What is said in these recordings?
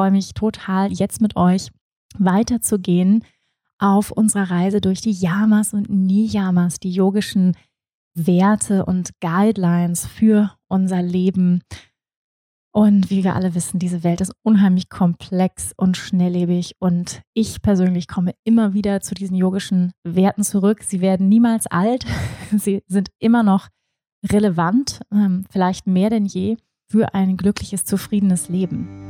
freue mich total, jetzt mit euch weiterzugehen auf unserer Reise durch die Yamas und Niyamas, die yogischen Werte und Guidelines für unser Leben. Und wie wir alle wissen, diese Welt ist unheimlich komplex und schnelllebig. Und ich persönlich komme immer wieder zu diesen yogischen Werten zurück. Sie werden niemals alt. Sie sind immer noch relevant, ähm, vielleicht mehr denn je, für ein glückliches, zufriedenes Leben.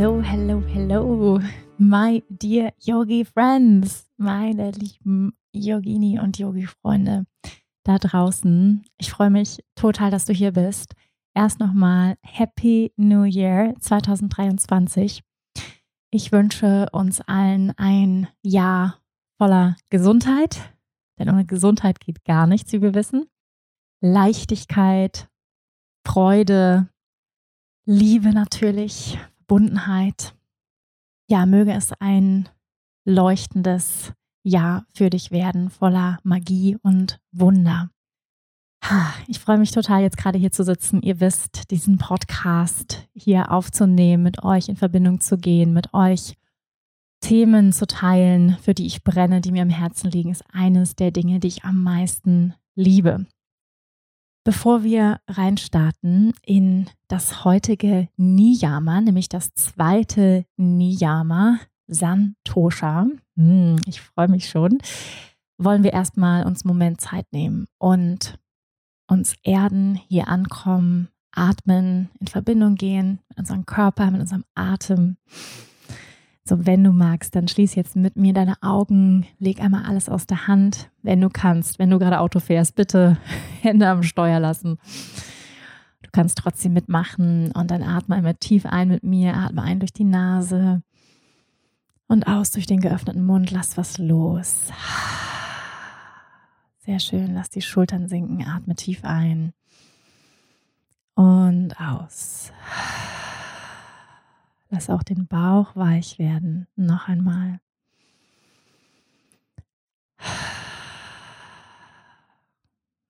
Hello, hello, hello my dear Yogi Friends, meine lieben Yogini und Yogi-Freunde da draußen. Ich freue mich total, dass du hier bist. Erst nochmal Happy New Year 2023. Ich wünsche uns allen ein Jahr voller Gesundheit, denn ohne Gesundheit geht gar nichts, wie wir wissen. Leichtigkeit, Freude, Liebe natürlich, Verbundenheit ja, möge es ein leuchtendes Jahr für dich werden, voller Magie und Wunder. Ich freue mich total, jetzt gerade hier zu sitzen. Ihr wisst, diesen Podcast hier aufzunehmen, mit euch in Verbindung zu gehen, mit euch Themen zu teilen, für die ich brenne, die mir am Herzen liegen, ist eines der Dinge, die ich am meisten liebe. Bevor wir reinstarten in das heutige Niyama, nämlich das zweite Niyama, Santosha, hm, ich freue mich schon, wollen wir erstmal uns einen Moment Zeit nehmen und uns erden, hier ankommen, atmen, in Verbindung gehen mit unserem Körper, mit unserem Atem so, wenn du magst, dann schließ jetzt mit mir deine Augen, leg einmal alles aus der Hand, wenn du kannst. Wenn du gerade Auto fährst, bitte Hände am Steuer lassen. Du kannst trotzdem mitmachen und dann atme einmal tief ein mit mir, atme ein durch die Nase und aus durch den geöffneten Mund. Lass was los. Sehr schön, lass die Schultern sinken, atme tief ein und aus. Lass auch den Bauch weich werden. Noch einmal.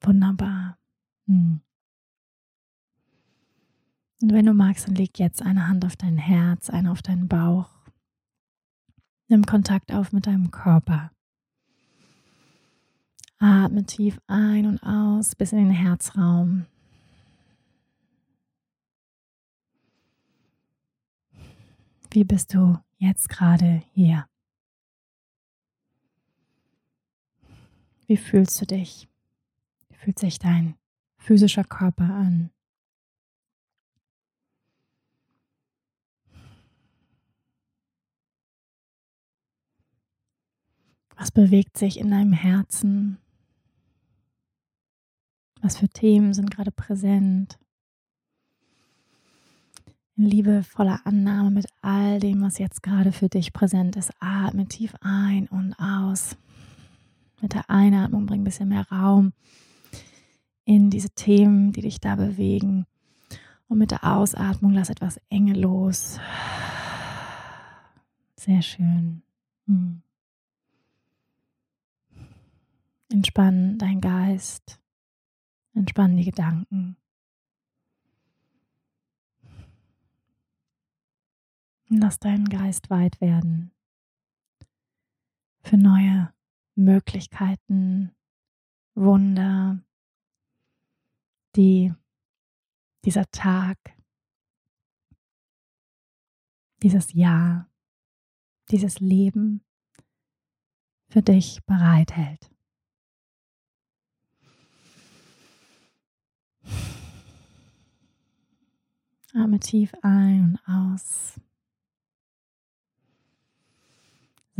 Wunderbar. Hm. Und wenn du magst, dann leg jetzt eine Hand auf dein Herz, eine auf deinen Bauch. Nimm Kontakt auf mit deinem Körper. Atme tief ein und aus bis in den Herzraum. Wie bist du jetzt gerade hier? Wie fühlst du dich? Wie fühlt sich dein physischer Körper an? Was bewegt sich in deinem Herzen? Was für Themen sind gerade präsent? Liebevoller Annahme mit all dem, was jetzt gerade für dich präsent ist. Atme tief ein und aus. Mit der Einatmung bring ein bisschen mehr Raum in diese Themen, die dich da bewegen. Und mit der Ausatmung lass etwas Enge los. Sehr schön. Hm. Entspann deinen Geist. Entspann die Gedanken. Lass deinen Geist weit werden für neue Möglichkeiten, Wunder, die dieser Tag, dieses Jahr, dieses Leben für dich bereithält. Atme tief ein und aus.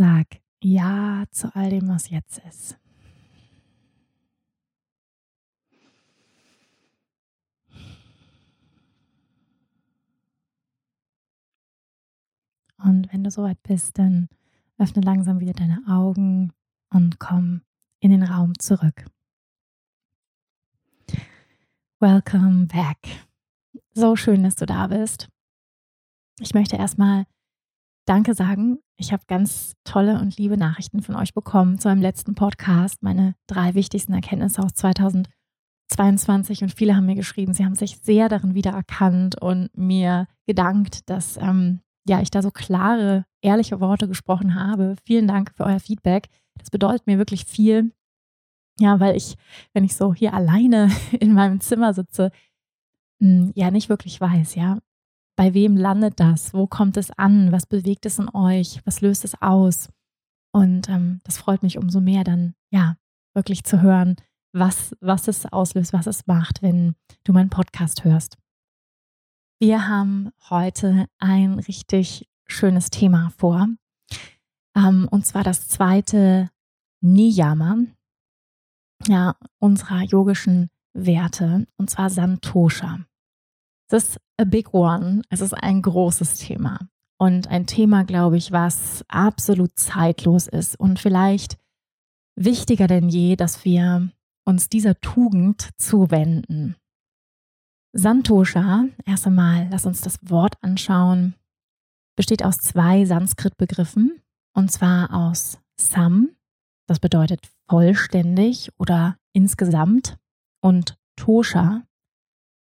Sag Ja zu all dem, was jetzt ist. Und wenn du soweit bist, dann öffne langsam wieder deine Augen und komm in den Raum zurück. Welcome back. So schön, dass du da bist. Ich möchte erstmal Danke sagen ich habe ganz tolle und liebe Nachrichten von euch bekommen zu einem letzten Podcast, meine drei wichtigsten Erkenntnisse aus 2022. Und viele haben mir geschrieben, sie haben sich sehr darin wiedererkannt und mir gedankt, dass ähm, ja, ich da so klare, ehrliche Worte gesprochen habe. Vielen Dank für euer Feedback. Das bedeutet mir wirklich viel. Ja, weil ich, wenn ich so hier alleine in meinem Zimmer sitze, hm, ja nicht wirklich weiß, ja, bei wem landet das? Wo kommt es an? Was bewegt es in euch? Was löst es aus? Und ähm, das freut mich umso mehr dann, ja, wirklich zu hören, was, was es auslöst, was es macht, wenn du meinen Podcast hörst. Wir haben heute ein richtig schönes Thema vor. Ähm, und zwar das zweite Niyama, ja, unserer yogischen Werte, und zwar Santosha. Das ist a big one. Es ist ein großes Thema. Und ein Thema, glaube ich, was absolut zeitlos ist und vielleicht wichtiger denn je, dass wir uns dieser Tugend zuwenden. Santosha, erst einmal, lass uns das Wort anschauen, besteht aus zwei Sanskrit-Begriffen, und zwar aus Sam, das bedeutet vollständig oder insgesamt, und Tosha,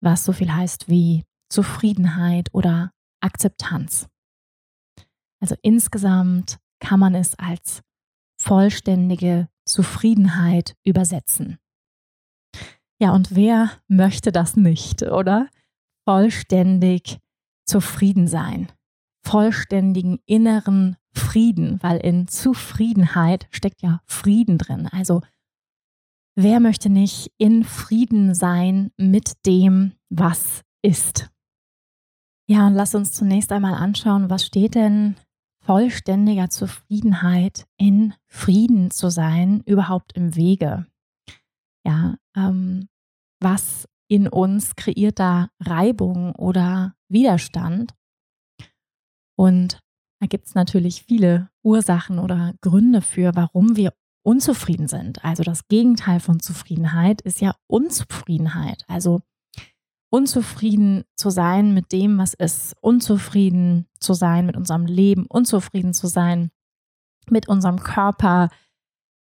was so viel heißt wie Zufriedenheit oder Akzeptanz. Also insgesamt kann man es als vollständige Zufriedenheit übersetzen. Ja, und wer möchte das nicht, oder? Vollständig zufrieden sein, vollständigen inneren Frieden, weil in Zufriedenheit steckt ja Frieden drin. Also wer möchte nicht in Frieden sein mit dem, was ist? Ja, und lass uns zunächst einmal anschauen, was steht denn vollständiger Zufriedenheit in Frieden zu sein überhaupt im Wege? Ja, ähm, was in uns kreiert da Reibung oder Widerstand? Und da gibt es natürlich viele Ursachen oder Gründe für, warum wir unzufrieden sind. Also das Gegenteil von Zufriedenheit ist ja Unzufriedenheit. Also unzufrieden zu sein mit dem, was ist, unzufrieden zu sein mit unserem Leben, unzufrieden zu sein mit unserem Körper.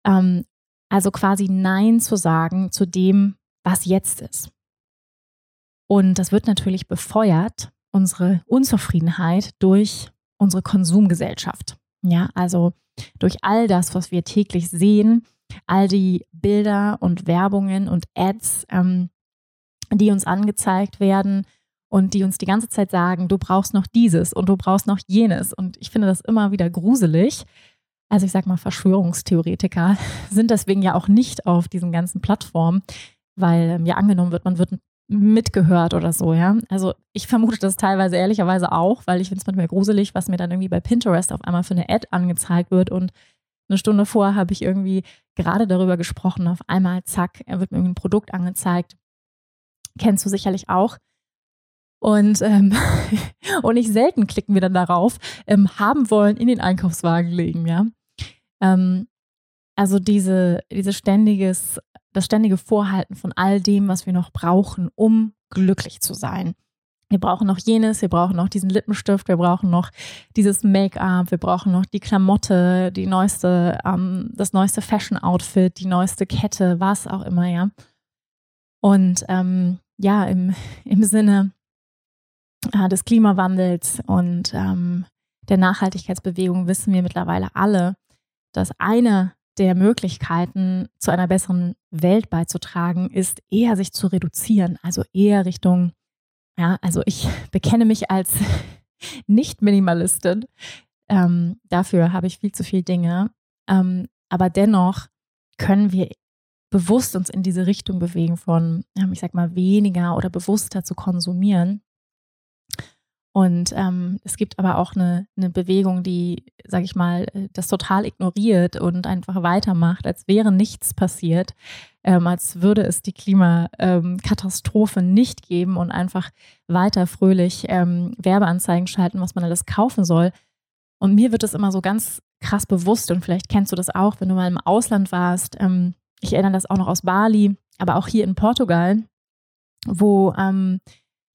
Ähm, also quasi Nein zu sagen zu dem, was jetzt ist. Und das wird natürlich befeuert, unsere Unzufriedenheit durch unsere Konsumgesellschaft. Ja, also durch all das, was wir täglich sehen, all die Bilder und Werbungen und Ads, ähm, die uns angezeigt werden und die uns die ganze Zeit sagen, du brauchst noch dieses und du brauchst noch jenes. Und ich finde das immer wieder gruselig. Also ich sage mal, Verschwörungstheoretiker sind deswegen ja auch nicht auf diesen ganzen Plattformen, weil ähm, ja angenommen wird, man wird mitgehört oder so, ja. Also ich vermute das teilweise ehrlicherweise auch, weil ich finde es manchmal gruselig, was mir dann irgendwie bei Pinterest auf einmal für eine Ad angezeigt wird und eine Stunde vorher habe ich irgendwie gerade darüber gesprochen, auf einmal, zack, wird mir ein Produkt angezeigt. Kennst du sicherlich auch. Und, ähm, und nicht selten klicken wir dann darauf, ähm, haben wollen in den Einkaufswagen legen, ja. Ähm, also diese, diese ständiges das ständige Vorhalten von all dem, was wir noch brauchen, um glücklich zu sein. Wir brauchen noch jenes, wir brauchen noch diesen Lippenstift, wir brauchen noch dieses Make-up, wir brauchen noch die Klamotte, die neueste, ähm, das neueste Fashion-Outfit, die neueste Kette, was auch immer, ja. Und ähm, ja, im, im Sinne äh, des Klimawandels und ähm, der Nachhaltigkeitsbewegung wissen wir mittlerweile alle, dass eine der Möglichkeiten, zu einer besseren Welt beizutragen, ist eher sich zu reduzieren, also eher Richtung, ja, also ich bekenne mich als Nicht-Minimalistin. Ähm, dafür habe ich viel zu viele Dinge. Ähm, aber dennoch können wir bewusst uns in diese Richtung bewegen von, ich sag mal, weniger oder bewusster zu konsumieren. Und ähm, es gibt aber auch eine, eine Bewegung, die, sag ich mal, äh, das total ignoriert und einfach weitermacht, als wäre nichts passiert, ähm, als würde es die Klimakatastrophe ähm, nicht geben und einfach weiter fröhlich ähm, Werbeanzeigen schalten, was man alles kaufen soll. Und mir wird das immer so ganz krass bewusst und vielleicht kennst du das auch, wenn du mal im Ausland warst. Ähm, ich erinnere das auch noch aus Bali, aber auch hier in Portugal, wo, ähm,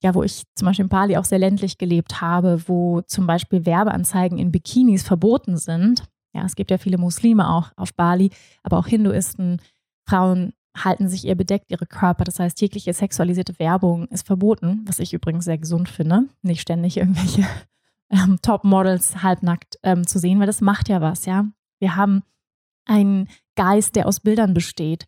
ja, wo ich zum Beispiel in Bali auch sehr ländlich gelebt habe, wo zum Beispiel Werbeanzeigen in Bikinis verboten sind. Ja, es gibt ja viele Muslime auch auf Bali, aber auch Hinduisten, Frauen halten sich eher bedeckt ihre Körper. Das heißt, jegliche sexualisierte Werbung ist verboten, was ich übrigens sehr gesund finde. Nicht ständig irgendwelche ähm, Top-Models halbnackt ähm, zu sehen, weil das macht ja was, ja. Wir haben einen Geist, der aus Bildern besteht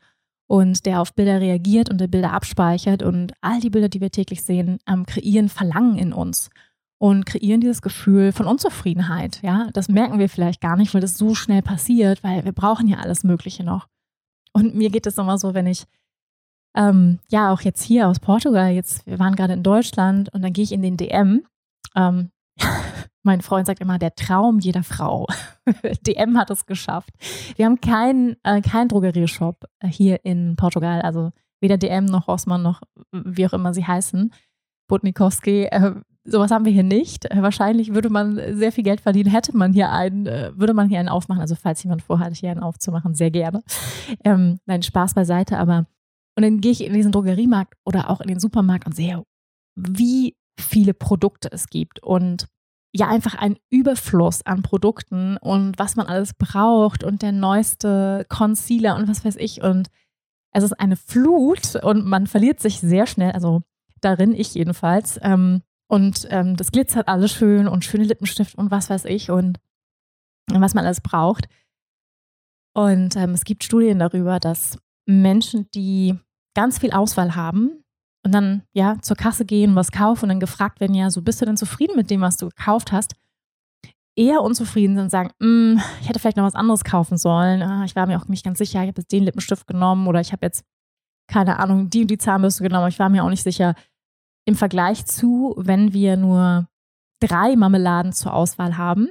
und der auf Bilder reagiert und der Bilder abspeichert und all die Bilder, die wir täglich sehen, ähm, kreieren Verlangen in uns und kreieren dieses Gefühl von Unzufriedenheit, ja. Das merken wir vielleicht gar nicht, weil das so schnell passiert, weil wir brauchen ja alles Mögliche noch. Und mir geht es immer so, wenn ich ähm, ja auch jetzt hier aus Portugal, jetzt, wir waren gerade in Deutschland und dann gehe ich in den DM. Ähm, mein Freund sagt immer, der Traum jeder Frau. DM hat es geschafft. Wir haben keinen äh, kein Drogerieshop hier in Portugal, also weder DM noch Rossmann noch wie auch immer sie heißen. Butnikowski, äh, sowas haben wir hier nicht. Äh, wahrscheinlich würde man sehr viel Geld verdienen, hätte man hier einen, äh, würde man hier einen aufmachen. Also falls jemand vorhat, hier einen aufzumachen, sehr gerne. Ähm, nein, Spaß beiseite, aber und dann gehe ich in diesen Drogeriemarkt oder auch in den Supermarkt und sehe, wie viele Produkte es gibt und ja einfach ein Überfluss an Produkten und was man alles braucht und der neueste Concealer und was weiß ich und es ist eine Flut und man verliert sich sehr schnell, also darin ich jedenfalls. Ähm, und ähm, das glitzert alles schön und schöne Lippenstift und was weiß ich und, was man alles braucht. Und ähm, es gibt Studien darüber, dass Menschen, die ganz viel Auswahl haben, und dann ja zur Kasse gehen, was kaufen und dann gefragt werden, ja, so bist du denn zufrieden mit dem, was du gekauft hast? Eher unzufrieden sind und sagen, mm, ich hätte vielleicht noch was anderes kaufen sollen. Ah, ich war mir auch nicht ganz sicher, ich habe jetzt den Lippenstift genommen oder ich habe jetzt, keine Ahnung, die und die Zahnbürste genommen. Ich war mir auch nicht sicher. Im Vergleich zu, wenn wir nur drei Marmeladen zur Auswahl haben,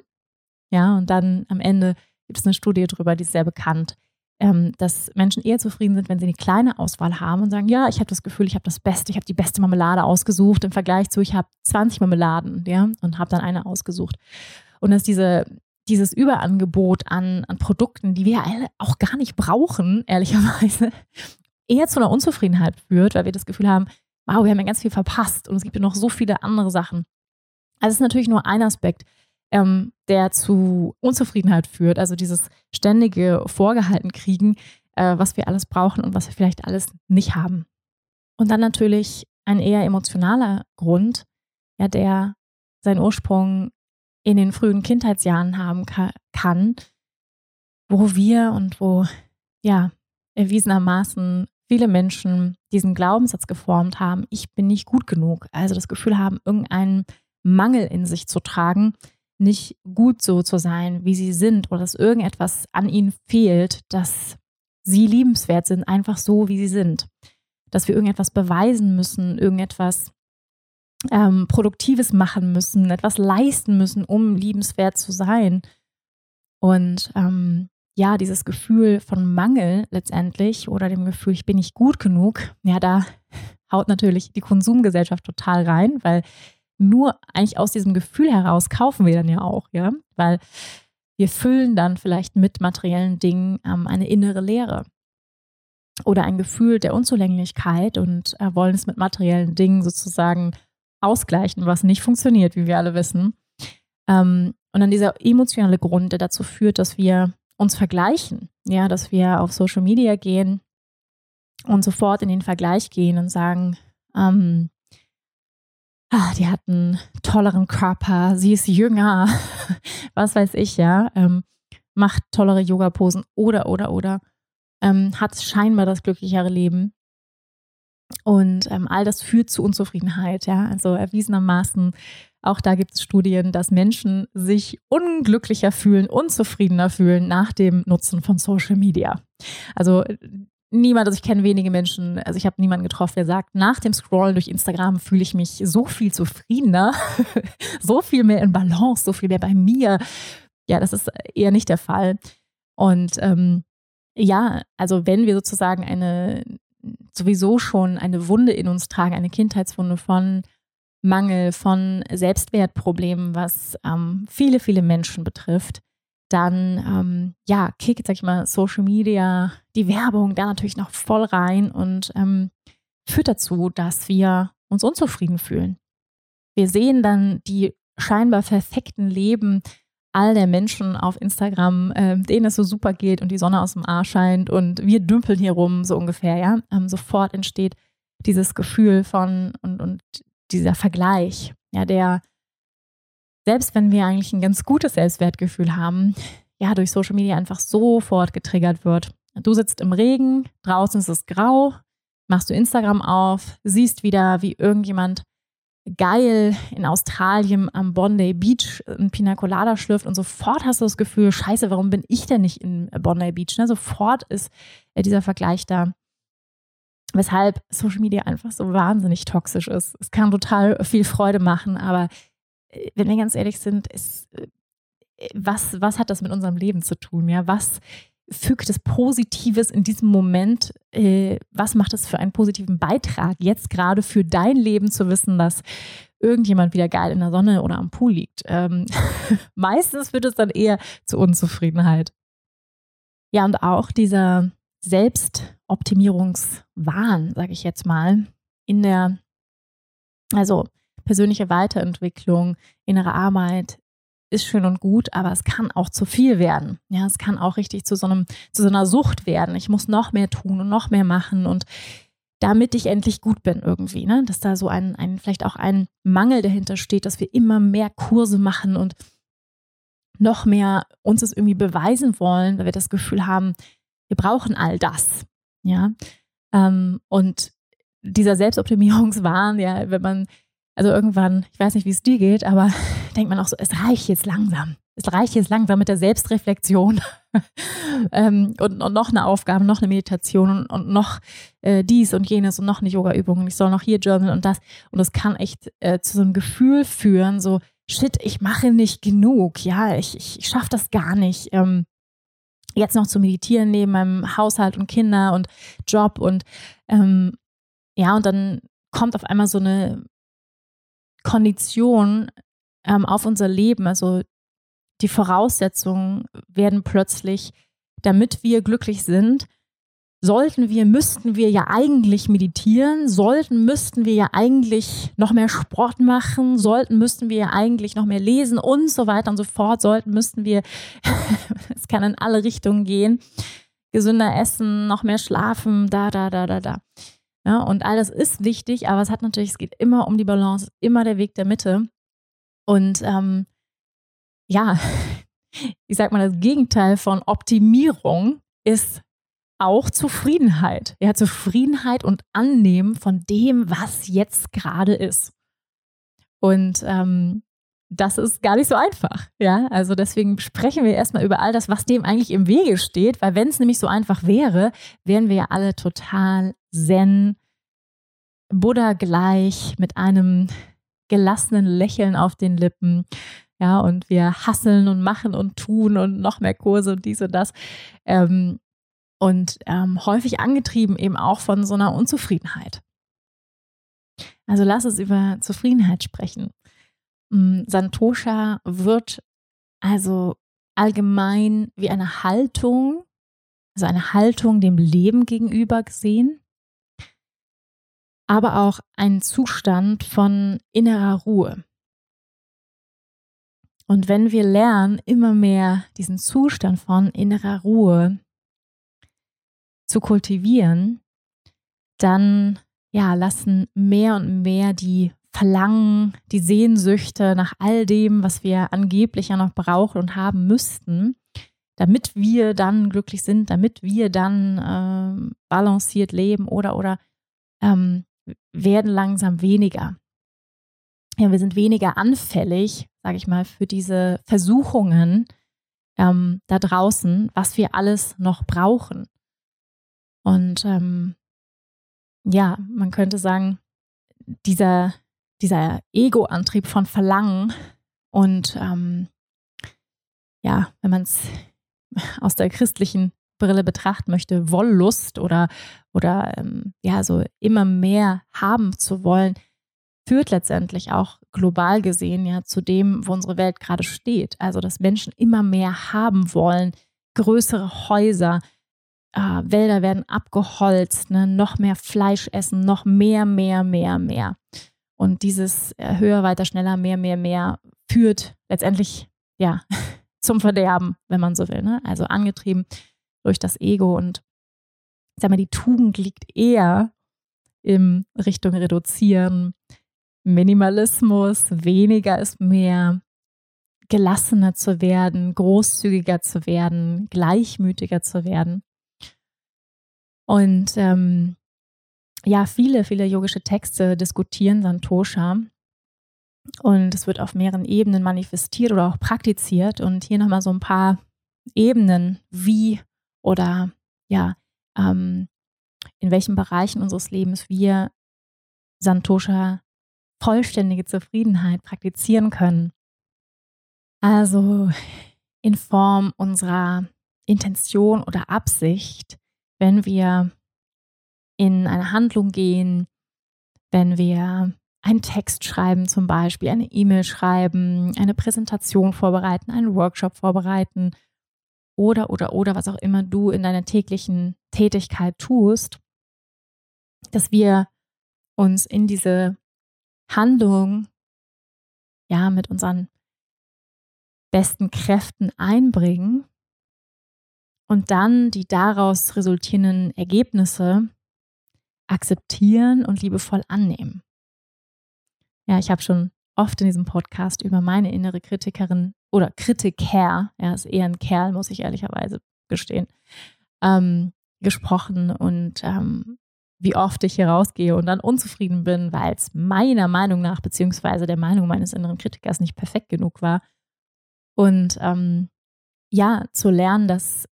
ja, und dann am Ende gibt es eine Studie darüber, die ist sehr bekannt, ähm, dass Menschen eher zufrieden sind, wenn sie eine kleine Auswahl haben und sagen, ja, ich habe das Gefühl, ich habe das Beste, ich habe die beste Marmelade ausgesucht im Vergleich zu, ich habe 20 Marmeladen, ja, und habe dann eine ausgesucht. Und dass diese, dieses Überangebot an, an Produkten, die wir alle auch gar nicht brauchen, ehrlicherweise, eher zu einer Unzufriedenheit führt, weil wir das Gefühl haben, wow, wir haben ja ganz viel verpasst und es gibt ja noch so viele andere Sachen. Also es ist natürlich nur ein Aspekt ähm, der zu Unzufriedenheit führt. Also dieses ständige Vorgehalten kriegen, äh, was wir alles brauchen und was wir vielleicht alles nicht haben. Und dann natürlich ein eher emotionaler Grund, ja, der seinen Ursprung in den frühen Kindheitsjahren haben ka kann, wo wir und wo ja erwiesenermaßen viele Menschen diesen Glaubenssatz geformt haben, ich bin nicht gut genug, also das Gefühl haben, irgendeinen Mangel in sich zu tragen, nicht gut so zu sein, wie sie sind oder dass irgendetwas an ihnen fehlt, dass sie liebenswert sind, einfach so, wie sie sind. Dass wir irgendetwas beweisen müssen, irgendetwas ähm, Produktives machen müssen, etwas leisten müssen, um liebenswert zu sein. Und ähm, ja, dieses Gefühl von Mangel letztendlich oder dem Gefühl, ich bin nicht gut genug, ja, da haut natürlich die Konsumgesellschaft total rein, weil nur eigentlich aus diesem Gefühl heraus kaufen wir dann ja auch, ja, weil wir füllen dann vielleicht mit materiellen Dingen ähm, eine innere Leere. Oder ein Gefühl der Unzulänglichkeit und äh, wollen es mit materiellen Dingen sozusagen ausgleichen, was nicht funktioniert, wie wir alle wissen. Ähm, und dann dieser emotionale Grund, der dazu führt, dass wir uns vergleichen, ja, dass wir auf Social Media gehen und sofort in den Vergleich gehen und sagen, ähm, ah, die hat einen tolleren Körper, sie ist jünger, was weiß ich, ja, ähm, macht tollere Yoga-Posen oder, oder, oder, ähm, hat scheinbar das glücklichere Leben. Und ähm, all das führt zu Unzufriedenheit, ja. Also erwiesenermaßen, auch da gibt es Studien, dass Menschen sich unglücklicher fühlen, unzufriedener fühlen nach dem Nutzen von Social Media. Also niemand, also ich kenne wenige Menschen, also ich habe niemanden getroffen, der sagt, nach dem Scrollen durch Instagram fühle ich mich so viel zufriedener, so viel mehr in Balance, so viel mehr bei mir. Ja, das ist eher nicht der Fall. Und ähm, ja, also wenn wir sozusagen eine sowieso schon eine Wunde in uns tragen, eine Kindheitswunde von Mangel, von Selbstwertproblemen, was ähm, viele, viele Menschen betrifft, dann ähm, ja, kickt, sag ich mal, Social Media, die Werbung da natürlich noch voll rein und ähm, führt dazu, dass wir uns unzufrieden fühlen. Wir sehen dann die scheinbar perfekten Leben all der Menschen auf Instagram, äh, denen es so super geht und die Sonne aus dem Arsch scheint und wir dümpeln hier rum, so ungefähr, ja. Ähm, sofort entsteht dieses Gefühl von und, und dieser Vergleich, ja, der, selbst wenn wir eigentlich ein ganz gutes Selbstwertgefühl haben, ja, durch Social Media einfach sofort getriggert wird. Du sitzt im Regen, draußen ist es grau, machst du Instagram auf, siehst wieder, wie irgendjemand geil in Australien am Bondi Beach ein Pina Colada schlürft und sofort hast du das Gefühl, scheiße, warum bin ich denn nicht in Bondi Beach? Ne? Sofort ist äh, dieser Vergleich da weshalb Social Media einfach so wahnsinnig toxisch ist. Es kann total viel Freude machen, aber wenn wir ganz ehrlich sind, ist, äh, was, was hat das mit unserem Leben zu tun? Ja, was fügt es Positives in diesem Moment? Äh, was macht es für einen positiven Beitrag jetzt gerade für dein Leben zu wissen, dass irgendjemand wieder geil in der Sonne oder am Pool liegt? Ähm, meistens führt es dann eher zu Unzufriedenheit. Ja, und auch dieser Selbstoptimierungswahn, sage ich jetzt mal, in der, also persönliche Weiterentwicklung, innere Arbeit ist schön und gut, aber es kann auch zu viel werden. Ja, es kann auch richtig zu so einem, zu so einer Sucht werden. Ich muss noch mehr tun und noch mehr machen und damit ich endlich gut bin irgendwie, ne? Dass da so ein, ein, vielleicht auch ein Mangel dahinter steht, dass wir immer mehr Kurse machen und noch mehr uns das irgendwie beweisen wollen, weil wir das Gefühl haben, wir brauchen all das. Ja. Ähm, und dieser Selbstoptimierungswahn, ja, wenn man, also irgendwann, ich weiß nicht, wie es dir geht, aber denkt man auch so, es reicht jetzt langsam. Es reicht jetzt langsam mit der Selbstreflexion ähm, und, und, noch eine Aufgabe, noch eine Meditation und, und noch äh, dies und jenes und noch eine Yoga-Übung und ich soll noch hier journalen und das. Und das kann echt äh, zu so einem Gefühl führen, so, shit, ich mache nicht genug, ja, ich, ich, ich schaffe das gar nicht. Ähm, jetzt noch zu meditieren neben meinem Haushalt und Kinder und Job und ähm, ja, und dann kommt auf einmal so eine Kondition ähm, auf unser Leben. Also die Voraussetzungen werden plötzlich, damit wir glücklich sind, sollten wir, müssten wir ja eigentlich meditieren, sollten, müssten wir ja eigentlich noch mehr Sport machen, sollten, müssten wir ja eigentlich noch mehr lesen und so weiter und so fort, sollten, müssten wir, es kann in alle Richtungen gehen, gesünder essen, noch mehr schlafen, da, da, da, da, da. Ja, und all das ist wichtig, aber es hat natürlich, es geht immer um die Balance, immer der Weg der Mitte. Und ähm, ja, ich sag mal, das Gegenteil von Optimierung ist auch Zufriedenheit. Ja, Zufriedenheit und Annehmen von dem, was jetzt gerade ist. Und ähm, das ist gar nicht so einfach. Ja, also deswegen sprechen wir erstmal über all das, was dem eigentlich im Wege steht, weil wenn es nämlich so einfach wäre, wären wir ja alle total zen, Buddha gleich mit einem gelassenen Lächeln auf den Lippen. Ja, und wir hasseln und machen und tun und noch mehr Kurse und dies und das. Ähm, und ähm, häufig angetrieben eben auch von so einer Unzufriedenheit. Also lass es über Zufriedenheit sprechen. Mm, Santosha wird also allgemein wie eine Haltung, also eine Haltung dem Leben gegenüber gesehen, aber auch ein Zustand von innerer Ruhe. Und wenn wir lernen, immer mehr diesen Zustand von innerer Ruhe zu kultivieren, dann ja, lassen mehr und mehr die Verlangen, die Sehnsüchte nach all dem, was wir angeblich ja noch brauchen und haben müssten, damit wir dann glücklich sind, damit wir dann ähm, balanciert leben oder oder ähm, werden langsam weniger. Ja, wir sind weniger anfällig, sage ich mal, für diese Versuchungen ähm, da draußen, was wir alles noch brauchen. Und ähm, ja, man könnte sagen, dieser, dieser Ego-Antrieb von Verlangen und ähm, ja, wenn man es aus der christlichen Brille betrachten möchte, Wollust oder, oder ähm, ja, so immer mehr haben zu wollen, führt letztendlich auch global gesehen ja zu dem, wo unsere Welt gerade steht. Also, dass Menschen immer mehr haben wollen, größere Häuser, äh, Wälder werden abgeholzt, ne? noch mehr Fleisch essen, noch mehr, mehr, mehr, mehr. Und dieses äh, höher, weiter, schneller, mehr, mehr, mehr führt letztendlich ja zum Verderben, wenn man so will. Ne? Also angetrieben durch das Ego und sag mal, die Tugend liegt eher in Richtung Reduzieren, Minimalismus, weniger ist mehr, gelassener zu werden, großzügiger zu werden, gleichmütiger zu werden. Und ähm, ja, viele, viele yogische Texte diskutieren Santosha. Und es wird auf mehreren Ebenen manifestiert oder auch praktiziert. Und hier nochmal so ein paar Ebenen, wie oder ja, ähm, in welchen Bereichen unseres Lebens wir Santosha vollständige Zufriedenheit praktizieren können. Also in Form unserer Intention oder Absicht, wenn wir in eine Handlung gehen, wenn wir einen Text schreiben zum Beispiel, eine E-Mail schreiben, eine Präsentation vorbereiten, einen Workshop vorbereiten oder, oder, oder, was auch immer du in deiner täglichen Tätigkeit tust, dass wir uns in diese Handlung ja mit unseren besten Kräften einbringen und dann die daraus resultierenden Ergebnisse akzeptieren und liebevoll annehmen. Ja, ich habe schon oft in diesem Podcast über meine innere Kritikerin oder Kritiker, er ist eher ein Kerl, muss ich ehrlicherweise gestehen, ähm, gesprochen und ähm, wie oft ich hier rausgehe und dann unzufrieden bin, weil es meiner Meinung nach, beziehungsweise der Meinung meines inneren Kritikers nicht perfekt genug war. Und ähm, ja, zu lernen, dass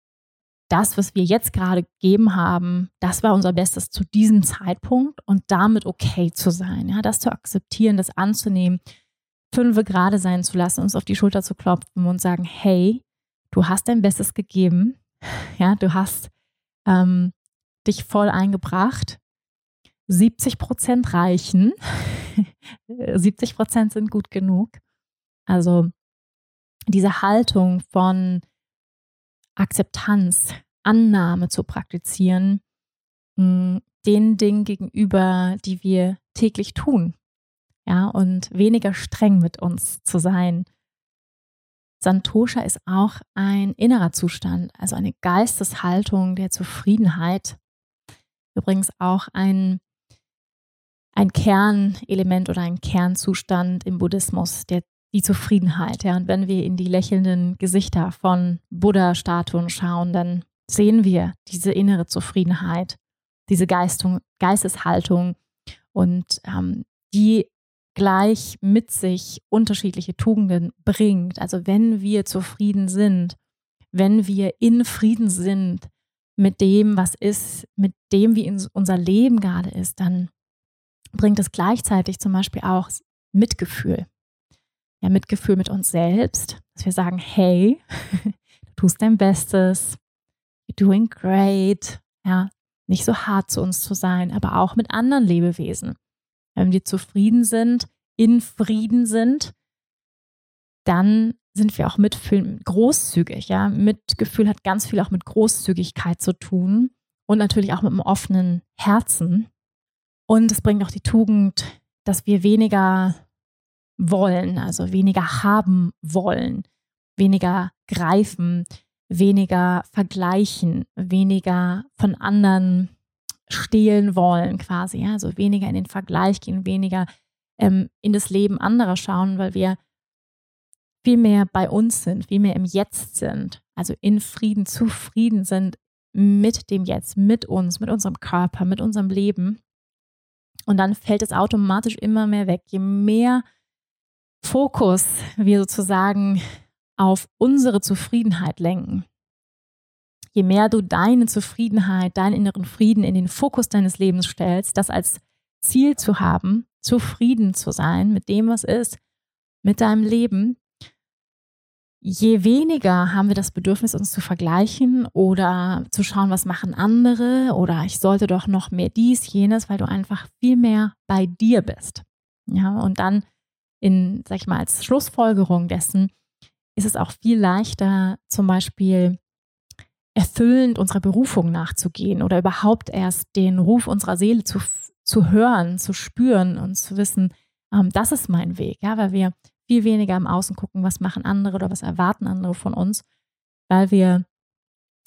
das, was wir jetzt gerade gegeben haben, das war unser Bestes zu diesem Zeitpunkt und damit okay zu sein, ja, das zu akzeptieren, das anzunehmen, fünfe gerade sein zu lassen, uns auf die Schulter zu klopfen und sagen, hey, du hast dein Bestes gegeben, ja, du hast ähm, dich voll eingebracht. 70 Prozent reichen. 70 Prozent sind gut genug. Also diese Haltung von Akzeptanz, Annahme zu praktizieren, hm, den Dingen gegenüber, die wir täglich tun. Ja, und weniger streng mit uns zu sein. Santosha ist auch ein innerer Zustand, also eine Geisteshaltung der Zufriedenheit. Übrigens auch ein, ein Kernelement oder ein Kernzustand im Buddhismus, der die Zufriedenheit. Ja. Und wenn wir in die lächelnden Gesichter von Buddha-Statuen schauen, dann sehen wir diese innere Zufriedenheit, diese Geistung, Geisteshaltung und ähm, die gleich mit sich unterschiedliche Tugenden bringt. Also wenn wir zufrieden sind, wenn wir in Frieden sind mit dem, was ist, mit dem, wie unser Leben gerade ist, dann bringt es gleichzeitig zum Beispiel auch Mitgefühl ja, Mitgefühl mit uns selbst, dass wir sagen, hey, du tust dein Bestes, you're doing great, ja, nicht so hart zu uns zu sein, aber auch mit anderen Lebewesen. Wenn wir zufrieden sind, in Frieden sind, dann sind wir auch mitfühlend, großzügig, ja. Mitgefühl hat ganz viel auch mit Großzügigkeit zu tun und natürlich auch mit einem offenen Herzen. Und es bringt auch die Tugend, dass wir weniger wollen, also weniger haben wollen, weniger greifen, weniger vergleichen, weniger von anderen stehlen wollen quasi, ja? also weniger in den Vergleich gehen, weniger ähm, in das Leben anderer schauen, weil wir viel mehr bei uns sind, viel mehr im Jetzt sind, also in Frieden, zufrieden sind mit dem Jetzt, mit uns, mit unserem Körper, mit unserem Leben. Und dann fällt es automatisch immer mehr weg. Je mehr Fokus wir sozusagen auf unsere Zufriedenheit lenken, je mehr du deine Zufriedenheit, deinen inneren Frieden in den Fokus deines Lebens stellst, das als Ziel zu haben, zufrieden zu sein mit dem, was ist, mit deinem Leben, je weniger haben wir das Bedürfnis, uns zu vergleichen oder zu schauen, was machen andere oder ich sollte doch noch mehr dies, jenes, weil du einfach viel mehr bei dir bist. Ja, und dann in, sag ich mal, als Schlussfolgerung dessen ist es auch viel leichter, zum Beispiel erfüllend unserer Berufung nachzugehen oder überhaupt erst den Ruf unserer Seele zu, zu hören, zu spüren und zu wissen, ähm, das ist mein Weg, ja, weil wir viel weniger im Außen gucken, was machen andere oder was erwarten andere von uns, weil wir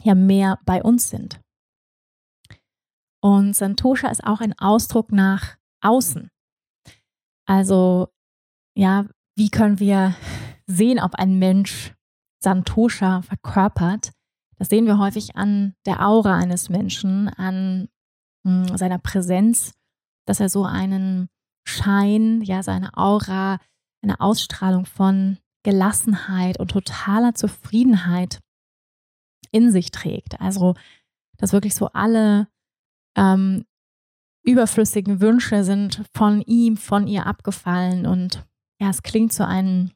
ja mehr bei uns sind. Und Santosha ist auch ein Ausdruck nach außen. Also, ja, wie können wir sehen, ob ein Mensch Santosha verkörpert? Das sehen wir häufig an der Aura eines Menschen, an mh, hm, seiner Präsenz, dass er so einen Schein, ja, seine Aura, eine Ausstrahlung von Gelassenheit und totaler Zufriedenheit in sich trägt. Also, dass wirklich so alle ähm, überflüssigen Wünsche sind von ihm, von ihr abgefallen und ja, es klingt so ein,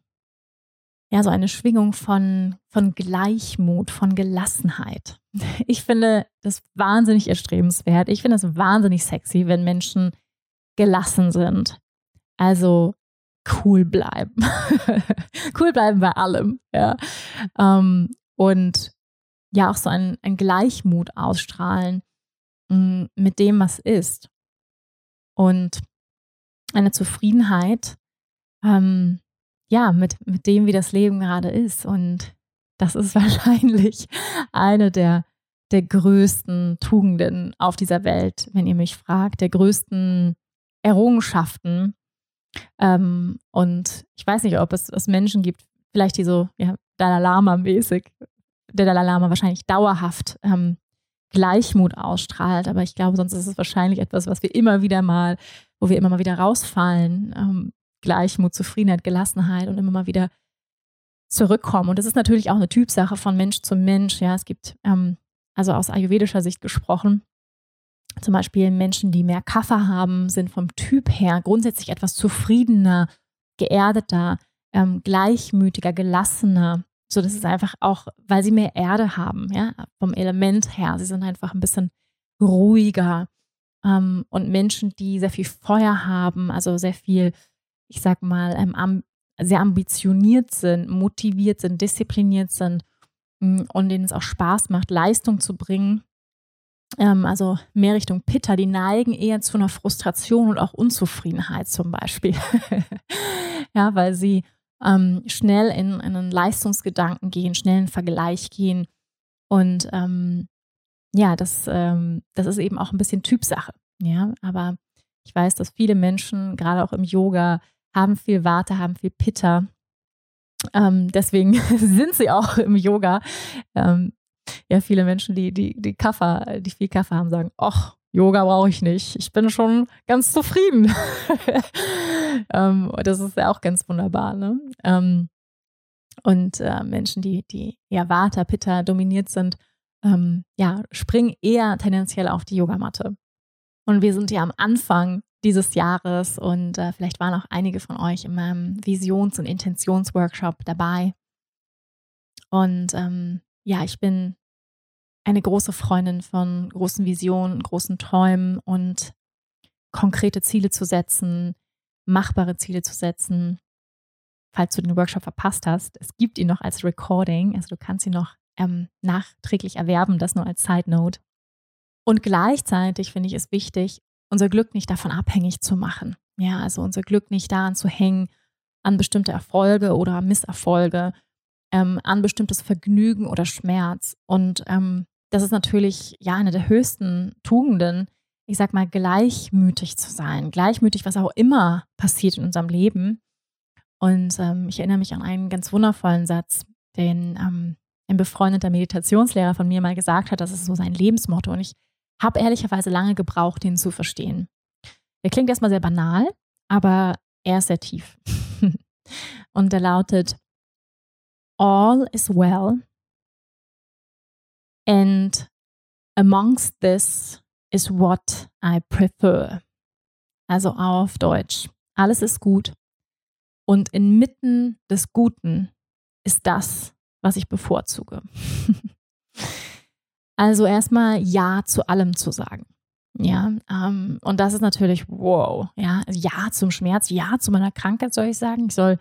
ja, so eine Schwingung von, von Gleichmut, von Gelassenheit. Ich finde das wahnsinnig erstrebenswert. Ich finde es wahnsinnig sexy, wenn Menschen gelassen sind. Also cool bleiben. cool bleiben bei allem, ja. Ähm, und ja, auch so ein, ein Gleichmut ausstrahlen mm, mit dem, was ist. Und eine Zufriedenheit, ähm, ja, mit, mit dem, wie das Leben gerade ist. Und das ist wahrscheinlich eine der, der größten Tugenden auf dieser Welt, wenn ihr mich fragt, der größten Errungenschaften. Ähm, und ich weiß nicht, ob es, es Menschen gibt, vielleicht die so ja, Dalai Lama-mäßig, der Dalai Lama wahrscheinlich dauerhaft ähm, Gleichmut ausstrahlt, aber ich glaube, sonst ist es wahrscheinlich etwas, was wir immer wieder mal, wo wir immer mal wieder rausfallen. Ähm, Gleichmut, Zufriedenheit, Gelassenheit und immer mal wieder zurückkommen. Und das ist natürlich auch eine Typsache von Mensch zu Mensch. Ja, es gibt, ähm, also aus ayurvedischer Sicht gesprochen, zum Beispiel Menschen, die mehr Kaffer haben, sind vom Typ her grundsätzlich etwas zufriedener, geerdeter, ähm, gleichmütiger, gelassener. So, das ist einfach auch, weil sie mehr Erde haben, ja, vom Element her. Sie sind einfach ein bisschen ruhiger. Ähm, und Menschen, die sehr viel Feuer haben, also sehr viel, ich sag mal, ähm, sehr ambitioniert sind, motiviert sind, diszipliniert sind mm, und denen es auch Spaß macht, Leistung zu bringen, ähm, also mehr Richtung Pitta, die neigen eher zu einer Frustration und auch Unzufriedenheit zum Beispiel. ja, weil sie ähm, schnell in, in, einen Leistungsgedanken gehen, schnell in einen Vergleich gehen. Und ähm, ja, das, ähm, das ist eben auch ein bisschen Typsache. Ja, aber ich weiß, dass viele Menschen, gerade auch im Yoga, haben viel Warte, haben viel Pitta. Ähm, deswegen sind sie auch im Yoga. Ähm, ja, viele Menschen, die, die, die Kaffer, die viel Kaffee haben, sagen, ach, Yoga brauche ich nicht. Ich bin schon ganz zufrieden. ähm, das ist ja auch ganz wunderbar. Ne? Ähm, und äh, Menschen, die, die eher Vata, Pitta dominiert sind, ähm, ja, springen eher tendenziell auf die Yogamatte. Und wir sind ja am Anfang dieses Jahres und äh, vielleicht waren auch einige von euch in meinem Visions- und Intentionsworkshop dabei. Und ähm, ja, ich bin eine große Freundin von großen Visionen, großen Träumen und konkrete Ziele zu setzen, machbare Ziele zu setzen. Falls du den Workshop verpasst hast, es gibt ihn noch als Recording, also du kannst ihn noch ähm, nachträglich erwerben, das nur als Side Note. Und gleichzeitig finde ich es wichtig, unser Glück nicht davon abhängig zu machen. Ja, also unser Glück nicht daran zu hängen, an bestimmte Erfolge oder Misserfolge, ähm, an bestimmtes Vergnügen oder Schmerz. Und ähm, das ist natürlich ja eine der höchsten Tugenden, ich sag mal, gleichmütig zu sein. Gleichmütig, was auch immer passiert in unserem Leben. Und ähm, ich erinnere mich an einen ganz wundervollen Satz, den ähm, ein befreundeter Meditationslehrer von mir mal gesagt hat. Das ist so sein Lebensmotto. Und ich habe ehrlicherweise lange gebraucht, ihn zu verstehen. Der klingt erstmal sehr banal, aber er ist sehr tief. Und der lautet: All is well And amongst this is what I prefer. Also auf Deutsch. Alles ist gut. Und inmitten des Guten ist das, was ich bevorzuge. also erstmal Ja zu allem zu sagen. Ja, ähm, und das ist natürlich wow. Ja, ja zum Schmerz, ja zu meiner Krankheit soll ich sagen. Ich soll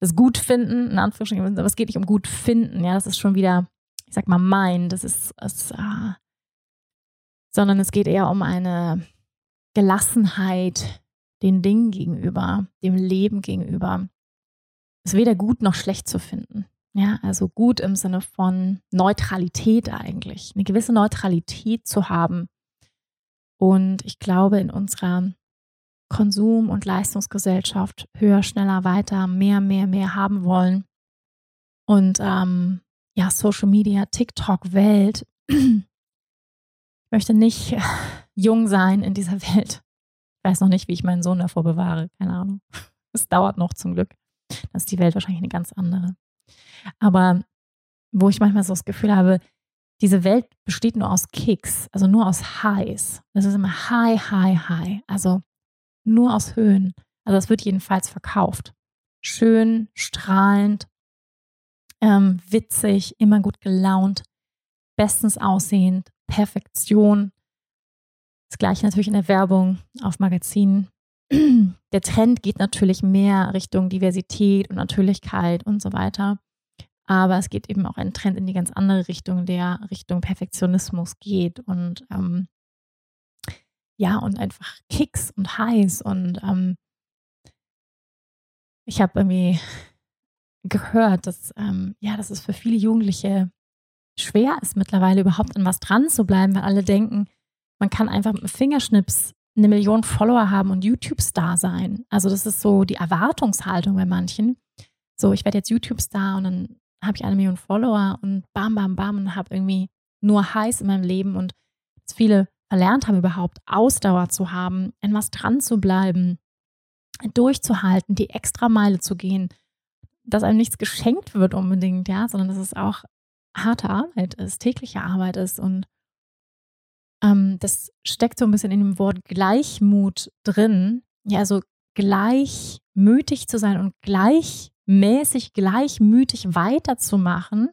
das gut finden, in Anführungsstrichen, aber es geht nicht um gut finden. Ja, das ist schon wieder, ich sag mal, mein. Das ist, es, äh, sondern es geht eher um eine Gelassenheit den Dingen gegenüber, dem Leben gegenüber. Es ist weder gut noch schlecht zu finden. Ja, also gut im Sinne von Neutralität eigentlich, eine gewisse Neutralität zu haben. Und ich glaube, in unserer Konsum- und Leistungsgesellschaft höher, schneller, weiter, mehr, mehr, mehr haben wollen. Und ähm, ja, Social Media, TikTok-Welt. Ich möchte nicht jung sein in dieser Welt. Ich weiß noch nicht, wie ich meinen Sohn davor bewahre. Keine Ahnung. Es dauert noch zum Glück. Das ist die Welt wahrscheinlich eine ganz andere. Aber wo ich manchmal so das Gefühl habe, diese Welt besteht nur aus Kicks, also nur aus Highs. Das ist immer High, High, High. Also nur aus Höhen. Also das wird jedenfalls verkauft. Schön, strahlend, ähm, witzig, immer gut gelaunt, bestens aussehend, Perfektion. Das gleiche natürlich in der Werbung, auf Magazinen. Der Trend geht natürlich mehr Richtung Diversität und Natürlichkeit und so weiter. Aber es geht eben auch ein Trend in die ganz andere Richtung, der Richtung Perfektionismus geht und ähm, ja, und einfach Kicks und Highs. Und ähm, ich habe irgendwie gehört, dass, ähm, ja, dass es für viele Jugendliche schwer ist, mittlerweile überhaupt an was dran zu bleiben, weil alle denken, man kann einfach mit einem Fingerschnips eine Million Follower haben und YouTube-Star sein. Also das ist so die Erwartungshaltung bei manchen. So, ich werde jetzt YouTube-Star und dann habe ich eine Million Follower und bam, bam, bam und habe irgendwie nur Highs in meinem Leben und viele verlernt haben, überhaupt Ausdauer zu haben, an was dran zu bleiben, durchzuhalten, die extra Meile zu gehen, dass einem nichts geschenkt wird unbedingt, ja, sondern dass es auch harte Arbeit ist, tägliche Arbeit ist und ähm, das steckt so ein bisschen in dem Wort Gleichmut drin, ja, also gleichmütig zu sein und gleichmäßig, gleichmütig weiterzumachen